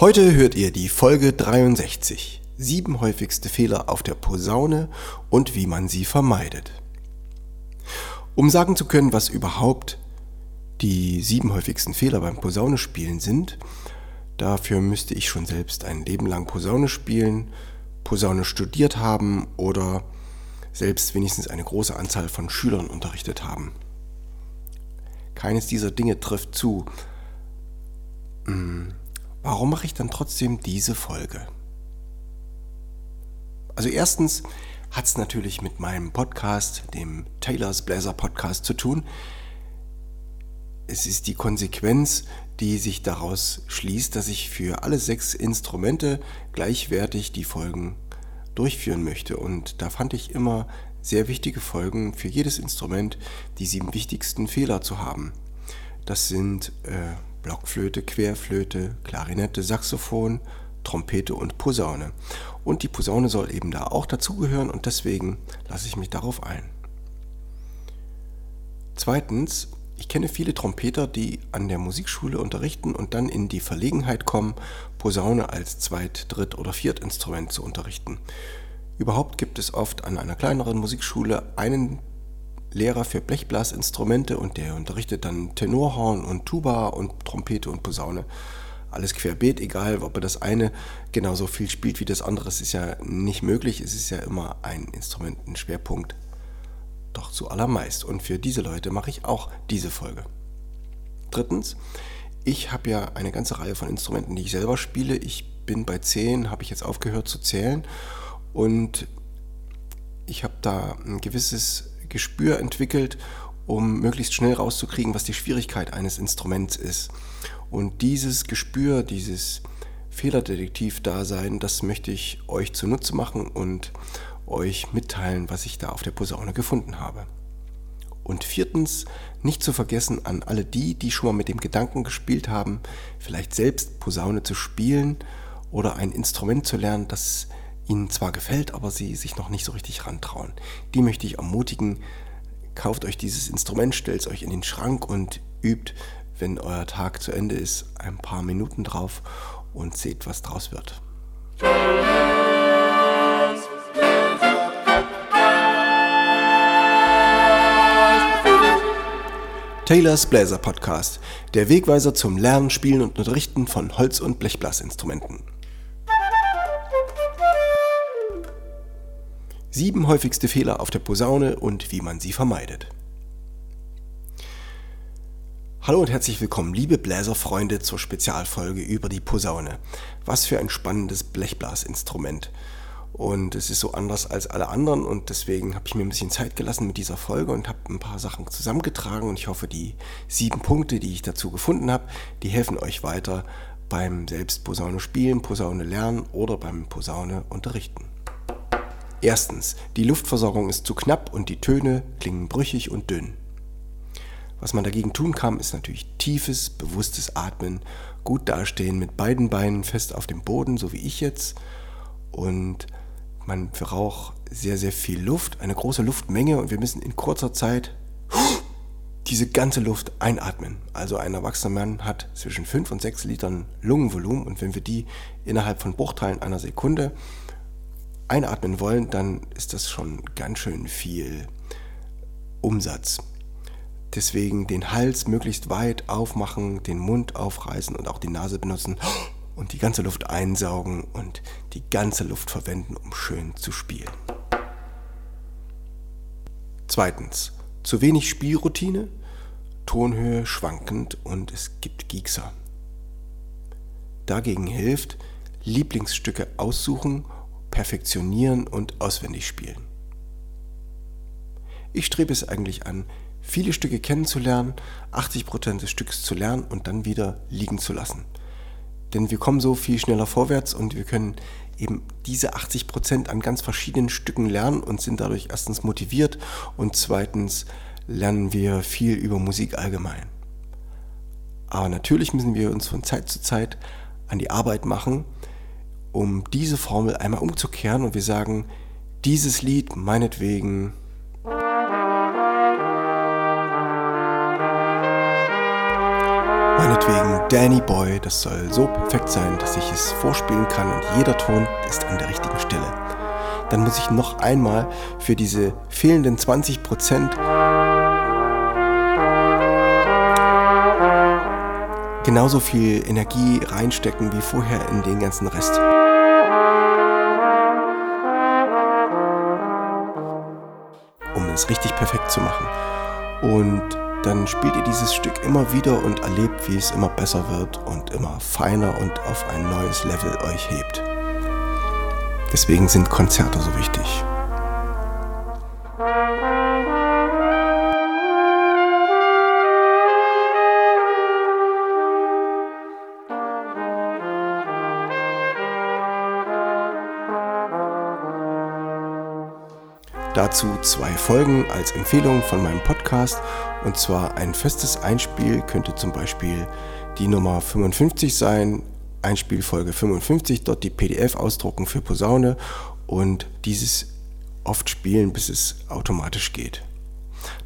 Heute hört ihr die Folge 63. Sieben häufigste Fehler auf der Posaune und wie man sie vermeidet. Um sagen zu können, was überhaupt die sieben häufigsten Fehler beim Posaunespielen sind, dafür müsste ich schon selbst ein Leben lang Posaune spielen, Posaune studiert haben oder selbst wenigstens eine große Anzahl von Schülern unterrichtet haben. Keines dieser Dinge trifft zu. Hm, warum mache ich dann trotzdem diese Folge? Also erstens hat es natürlich mit meinem Podcast, dem Taylor's Blazer Podcast, zu tun. Es ist die Konsequenz, die sich daraus schließt, dass ich für alle sechs Instrumente gleichwertig die Folgen durchführen möchte. Und da fand ich immer sehr wichtige Folgen für jedes Instrument, die sieben wichtigsten Fehler zu haben. Das sind äh, Blockflöte, Querflöte, Klarinette, Saxophon, Trompete und Posaune. Und die Posaune soll eben da auch dazugehören und deswegen lasse ich mich darauf ein. Zweitens, ich kenne viele Trompeter, die an der Musikschule unterrichten und dann in die Verlegenheit kommen, Posaune als Zweit-, Dritt- oder Viertinstrument zu unterrichten. Überhaupt gibt es oft an einer kleineren Musikschule einen Lehrer für Blechblasinstrumente und der unterrichtet dann Tenorhorn und Tuba und Trompete und Posaune. Alles querbeet, egal ob er das eine genauso viel spielt wie das andere. Es ist ja nicht möglich, es ist ja immer ein Instrument, ein Schwerpunkt. Doch zu allermeist. Und für diese Leute mache ich auch diese Folge. Drittens, ich habe ja eine ganze Reihe von Instrumenten, die ich selber spiele. Ich bin bei zehn, habe ich jetzt aufgehört zu zählen. Und ich habe da ein gewisses Gespür entwickelt, um möglichst schnell rauszukriegen, was die Schwierigkeit eines Instruments ist. Und dieses Gespür, dieses Fehlerdetektiv-Dasein, das möchte ich euch zunutze machen und euch mitteilen, was ich da auf der Posaune gefunden habe. Und viertens, nicht zu vergessen an alle die, die schon mal mit dem Gedanken gespielt haben, vielleicht selbst Posaune zu spielen oder ein Instrument zu lernen, das ihnen zwar gefällt, aber sie sich noch nicht so richtig rantrauen. Die möchte ich ermutigen, kauft euch dieses Instrument, stellt es euch in den Schrank und übt, wenn euer Tag zu Ende ist, ein paar Minuten drauf und seht, was draus wird. Taylors Bläser Podcast, der Wegweiser zum Lernen, Spielen und Unterrichten von Holz- und Blechblasinstrumenten. Sieben häufigste Fehler auf der Posaune und wie man sie vermeidet. Hallo und herzlich willkommen, liebe Bläserfreunde, zur Spezialfolge über die Posaune. Was für ein spannendes Blechblasinstrument. Und es ist so anders als alle anderen und deswegen habe ich mir ein bisschen Zeit gelassen mit dieser Folge und habe ein paar Sachen zusammengetragen und ich hoffe, die sieben Punkte, die ich dazu gefunden habe, die helfen euch weiter beim selbst Posaune spielen, Posaune lernen oder beim Posaune unterrichten. Erstens, die Luftversorgung ist zu knapp und die Töne klingen brüchig und dünn. Was man dagegen tun kann, ist natürlich tiefes, bewusstes Atmen, gut dastehen mit beiden Beinen fest auf dem Boden, so wie ich jetzt. Und man braucht sehr, sehr viel Luft, eine große Luftmenge und wir müssen in kurzer Zeit diese ganze Luft einatmen. Also ein erwachsener Mann hat zwischen 5 und 6 Litern Lungenvolumen und wenn wir die innerhalb von Bruchteilen einer Sekunde einatmen wollen, dann ist das schon ganz schön viel Umsatz. Deswegen den Hals möglichst weit aufmachen, den Mund aufreißen und auch die Nase benutzen und die ganze Luft einsaugen und die ganze Luft verwenden, um schön zu spielen. Zweitens, zu wenig Spielroutine, Tonhöhe schwankend und es gibt Giekser. Dagegen hilft, Lieblingsstücke aussuchen perfektionieren und auswendig spielen. Ich strebe es eigentlich an, viele Stücke kennenzulernen, 80% des Stücks zu lernen und dann wieder liegen zu lassen. Denn wir kommen so viel schneller vorwärts und wir können eben diese 80% an ganz verschiedenen Stücken lernen und sind dadurch erstens motiviert und zweitens lernen wir viel über Musik allgemein. Aber natürlich müssen wir uns von Zeit zu Zeit an die Arbeit machen, um diese Formel einmal umzukehren und wir sagen, dieses Lied meinetwegen meinetwegen Danny Boy, das soll so perfekt sein, dass ich es vorspielen kann und jeder Ton ist an der richtigen Stelle. Dann muss ich noch einmal für diese fehlenden 20 Prozent genauso viel Energie reinstecken wie vorher in den ganzen Rest. Um es richtig perfekt zu machen. Und dann spielt ihr dieses Stück immer wieder und erlebt, wie es immer besser wird und immer feiner und auf ein neues Level euch hebt. Deswegen sind Konzerte so wichtig. Dazu zwei Folgen als Empfehlung von meinem Podcast. Und zwar ein festes Einspiel könnte zum Beispiel die Nummer 55 sein. Einspielfolge 55, dort die PDF ausdrucken für Posaune und dieses oft spielen, bis es automatisch geht.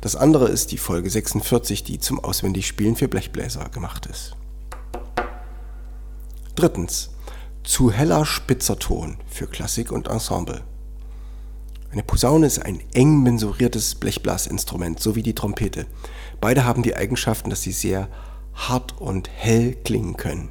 Das andere ist die Folge 46, die zum Auswendigspielen für Blechbläser gemacht ist. Drittens. Zu heller spitzer Ton für Klassik und Ensemble. Eine Posaune ist ein eng mensuriertes Blechblasinstrument, so wie die Trompete. Beide haben die Eigenschaften, dass sie sehr hart und hell klingen können.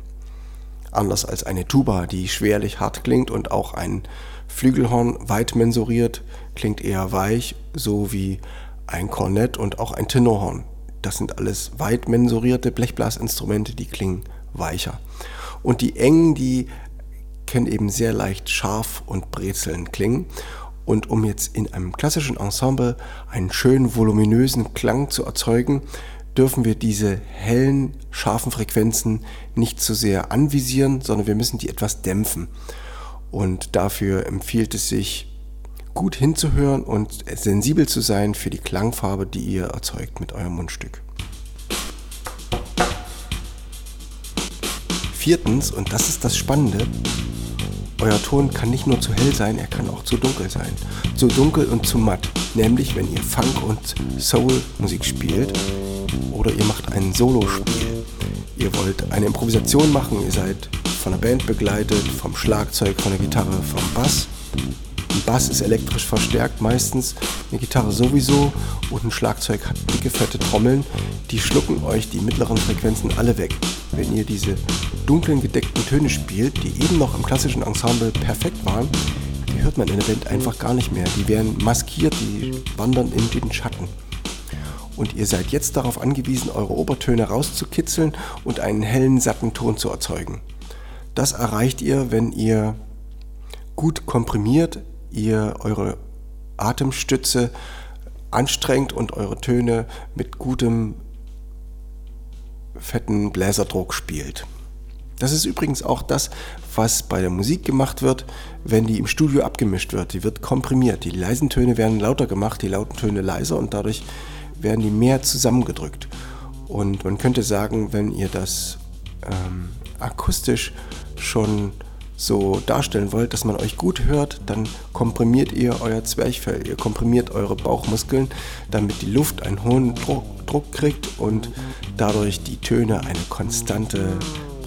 Anders als eine Tuba, die schwerlich hart klingt und auch ein Flügelhorn weit mensuriert klingt eher weich, so wie ein Kornett und auch ein Tenorhorn. Das sind alles weit mensurierte Blechblasinstrumente, die klingen weicher. Und die engen, die können eben sehr leicht scharf und brezeln klingen. Und um jetzt in einem klassischen Ensemble einen schönen voluminösen Klang zu erzeugen, dürfen wir diese hellen, scharfen Frequenzen nicht zu sehr anvisieren, sondern wir müssen die etwas dämpfen. Und dafür empfiehlt es sich, gut hinzuhören und sensibel zu sein für die Klangfarbe, die ihr erzeugt mit eurem Mundstück. Viertens, und das ist das Spannende, euer Ton kann nicht nur zu hell sein, er kann auch zu dunkel sein. Zu dunkel und zu matt. Nämlich, wenn ihr Funk- und Soul-Musik spielt oder ihr macht ein Solospiel. Ihr wollt eine Improvisation machen, ihr seid von der Band begleitet, vom Schlagzeug, von der Gitarre, vom Bass. Ein Bass ist elektrisch verstärkt meistens, eine Gitarre sowieso und ein Schlagzeug hat dicke, fette Trommeln. Die schlucken euch die mittleren Frequenzen alle weg. Wenn ihr diese dunklen, gedeckten Töne spielt, die eben noch im klassischen Ensemble perfekt waren, die hört man in der Band einfach gar nicht mehr. Die werden maskiert, die wandern in den Schatten. Und ihr seid jetzt darauf angewiesen, eure Obertöne rauszukitzeln und einen hellen, satten Ton zu erzeugen. Das erreicht ihr, wenn ihr gut komprimiert, ihr eure Atemstütze anstrengt und eure Töne mit gutem fetten Bläserdruck spielt. Das ist übrigens auch das, was bei der Musik gemacht wird, wenn die im Studio abgemischt wird. Die wird komprimiert. Die leisen Töne werden lauter gemacht, die lauten Töne leiser und dadurch werden die mehr zusammengedrückt. Und man könnte sagen, wenn ihr das ähm, akustisch schon so darstellen wollt, dass man euch gut hört, dann komprimiert ihr euer Zwerchfell, ihr komprimiert eure Bauchmuskeln, damit die Luft einen hohen Druck, Druck kriegt und dadurch die Töne eine konstante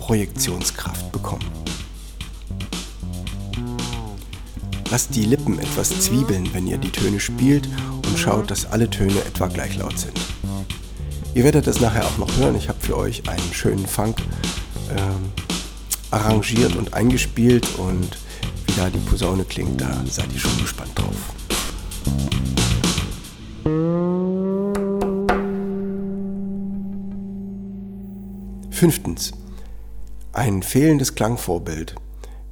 Projektionskraft bekommen. Lasst die Lippen etwas zwiebeln, wenn ihr die Töne spielt und schaut, dass alle Töne etwa gleich laut sind. Ihr werdet das nachher auch noch hören. Ich habe für euch einen schönen Funk ähm, arrangiert und eingespielt und wie da die Posaune klingt, da seid ihr schon gespannt drauf. Fünftens ein fehlendes Klangvorbild.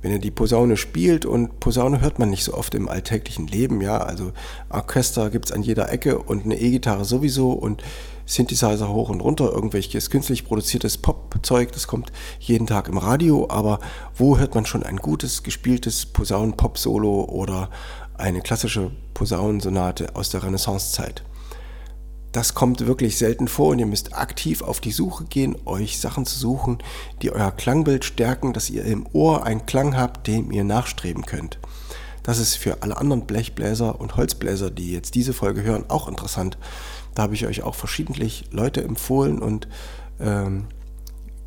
Wenn ihr die Posaune spielt und Posaune hört man nicht so oft im alltäglichen Leben, ja, also Orchester gibt es an jeder Ecke und eine E-Gitarre sowieso und Synthesizer hoch und runter, irgendwelches künstlich produziertes Pop-Zeug, das kommt jeden Tag im Radio, aber wo hört man schon ein gutes, gespieltes Posaunen-Pop-Solo oder eine klassische Posaunensonate aus der Renaissancezeit? Das kommt wirklich selten vor und ihr müsst aktiv auf die Suche gehen, euch Sachen zu suchen, die euer Klangbild stärken, dass ihr im Ohr einen Klang habt, dem ihr nachstreben könnt. Das ist für alle anderen Blechbläser und Holzbläser, die jetzt diese Folge hören, auch interessant. Da habe ich euch auch verschiedentlich Leute empfohlen und ähm,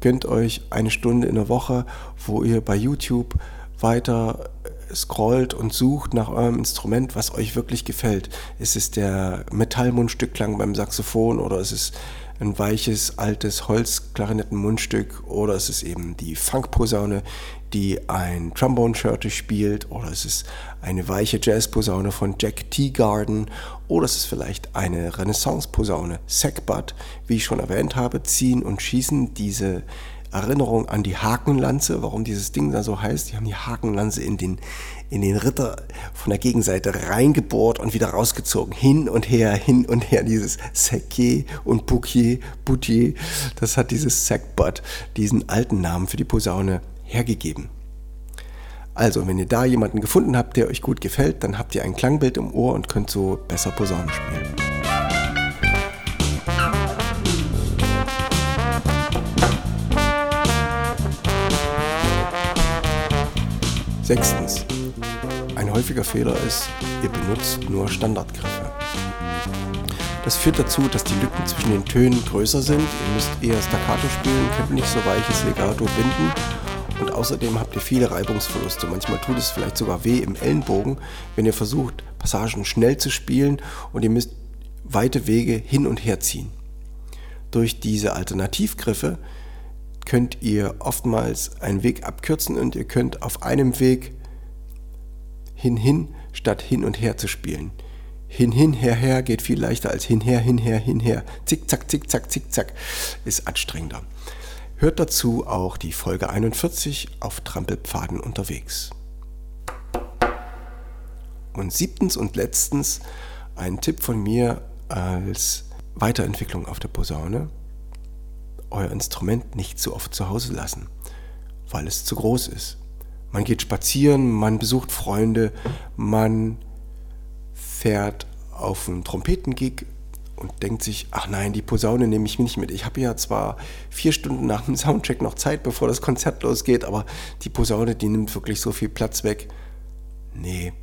gönnt euch eine Stunde in der Woche, wo ihr bei YouTube weiter scrollt und sucht nach eurem Instrument, was euch wirklich gefällt. Ist es der Metallmundstückklang beim Saxophon oder ist es ein weiches, altes Holzklarinettenmundstück oder ist es eben die Funkposaune, die ein Trombone-Shirt spielt oder ist es eine weiche Jazzposaune von Jack Teagarden oder ist es vielleicht eine Renaissance-Posaune, Sackbutt, wie ich schon erwähnt habe, ziehen und schießen diese Erinnerung an die Hakenlanze, warum dieses Ding da so heißt. Die haben die Hakenlanze in den, in den Ritter von der Gegenseite reingebohrt und wieder rausgezogen. Hin und her, hin und her. Dieses Sekye und Bouquier, Boutier, das hat dieses Sackbutt, diesen alten Namen für die Posaune hergegeben. Also, wenn ihr da jemanden gefunden habt, der euch gut gefällt, dann habt ihr ein Klangbild im Ohr und könnt so besser Posaune spielen. Sechstens. Ein häufiger Fehler ist, ihr benutzt nur Standardgriffe. Das führt dazu, dass die Lücken zwischen den Tönen größer sind. Ihr müsst eher Staccato spielen, könnt nicht so weiches Legato binden und außerdem habt ihr viele Reibungsverluste. Manchmal tut es vielleicht sogar weh im Ellenbogen, wenn ihr versucht, Passagen schnell zu spielen und ihr müsst weite Wege hin und her ziehen. Durch diese Alternativgriffe könnt ihr oftmals einen Weg abkürzen und ihr könnt auf einem Weg hin hin statt hin und her zu spielen. Hin hin her her geht viel leichter als hin her hin her hin her. Zick zack zick zack zick zack ist anstrengender. Hört dazu auch die Folge 41 auf Trampelpfaden unterwegs. Und siebtens und letztens ein Tipp von mir als Weiterentwicklung auf der Posaune euer Instrument nicht zu oft zu Hause lassen, weil es zu groß ist. Man geht spazieren, man besucht Freunde, man fährt auf einen Trompetengig und denkt sich, ach nein, die Posaune nehme ich mir nicht mit. Ich habe ja zwar vier Stunden nach dem Soundcheck noch Zeit, bevor das Konzert losgeht, aber die Posaune, die nimmt wirklich so viel Platz weg. Nee.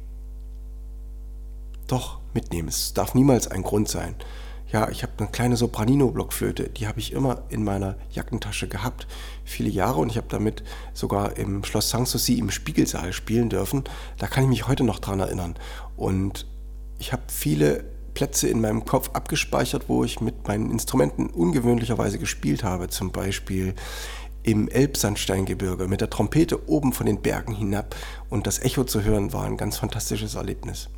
Doch, mitnehmen. Es darf niemals ein Grund sein. Ja, ich habe eine kleine Sopranino-Blockflöte, die habe ich immer in meiner Jackentasche gehabt, viele Jahre und ich habe damit sogar im Schloss Sanssouci im Spiegelsaal spielen dürfen. Da kann ich mich heute noch dran erinnern. Und ich habe viele Plätze in meinem Kopf abgespeichert, wo ich mit meinen Instrumenten ungewöhnlicherweise gespielt habe. Zum Beispiel im Elbsandsteingebirge mit der Trompete oben von den Bergen hinab und das Echo zu hören war ein ganz fantastisches Erlebnis.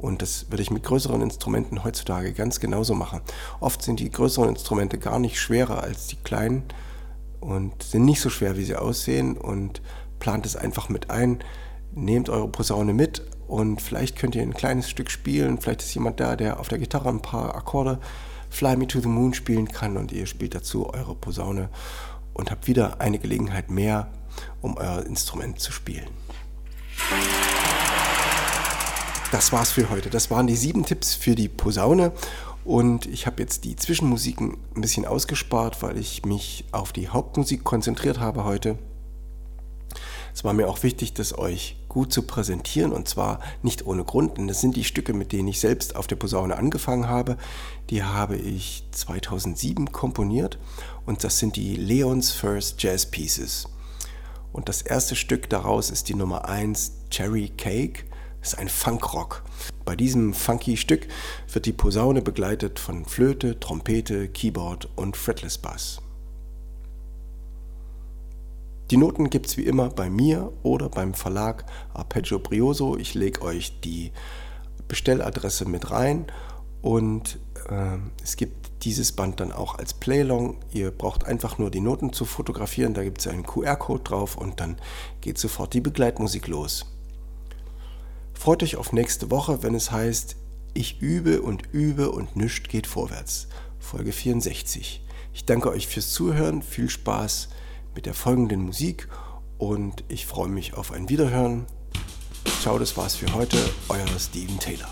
Und das würde ich mit größeren Instrumenten heutzutage ganz genauso machen. Oft sind die größeren Instrumente gar nicht schwerer als die kleinen und sind nicht so schwer, wie sie aussehen. Und plant es einfach mit ein. Nehmt eure Posaune mit und vielleicht könnt ihr ein kleines Stück spielen. Vielleicht ist jemand da, der auf der Gitarre ein paar Akkorde Fly Me to the Moon spielen kann und ihr spielt dazu eure Posaune und habt wieder eine Gelegenheit mehr, um euer Instrument zu spielen. Das war's für heute. Das waren die sieben Tipps für die Posaune. Und ich habe jetzt die Zwischenmusiken ein bisschen ausgespart, weil ich mich auf die Hauptmusik konzentriert habe heute. Es war mir auch wichtig, das euch gut zu präsentieren und zwar nicht ohne Grund, denn das sind die Stücke, mit denen ich selbst auf der Posaune angefangen habe. Die habe ich 2007 komponiert und das sind die Leons First Jazz Pieces. Und das erste Stück daraus ist die Nummer 1 Cherry Cake ist ein Funkrock. Bei diesem funky Stück wird die Posaune begleitet von Flöte, Trompete, Keyboard und Fretless Bass. Die Noten gibt es wie immer bei mir oder beim Verlag Arpeggio Brioso. Ich lege euch die Bestelladresse mit rein und äh, es gibt dieses Band dann auch als Playlong. Ihr braucht einfach nur die Noten zu fotografieren, da gibt es einen QR-Code drauf und dann geht sofort die Begleitmusik los. Freut euch auf nächste Woche, wenn es heißt, ich übe und übe und nüscht geht vorwärts. Folge 64. Ich danke euch fürs Zuhören, viel Spaß mit der folgenden Musik und ich freue mich auf ein Wiederhören. Ciao, das war's für heute, euer Steven Taylor.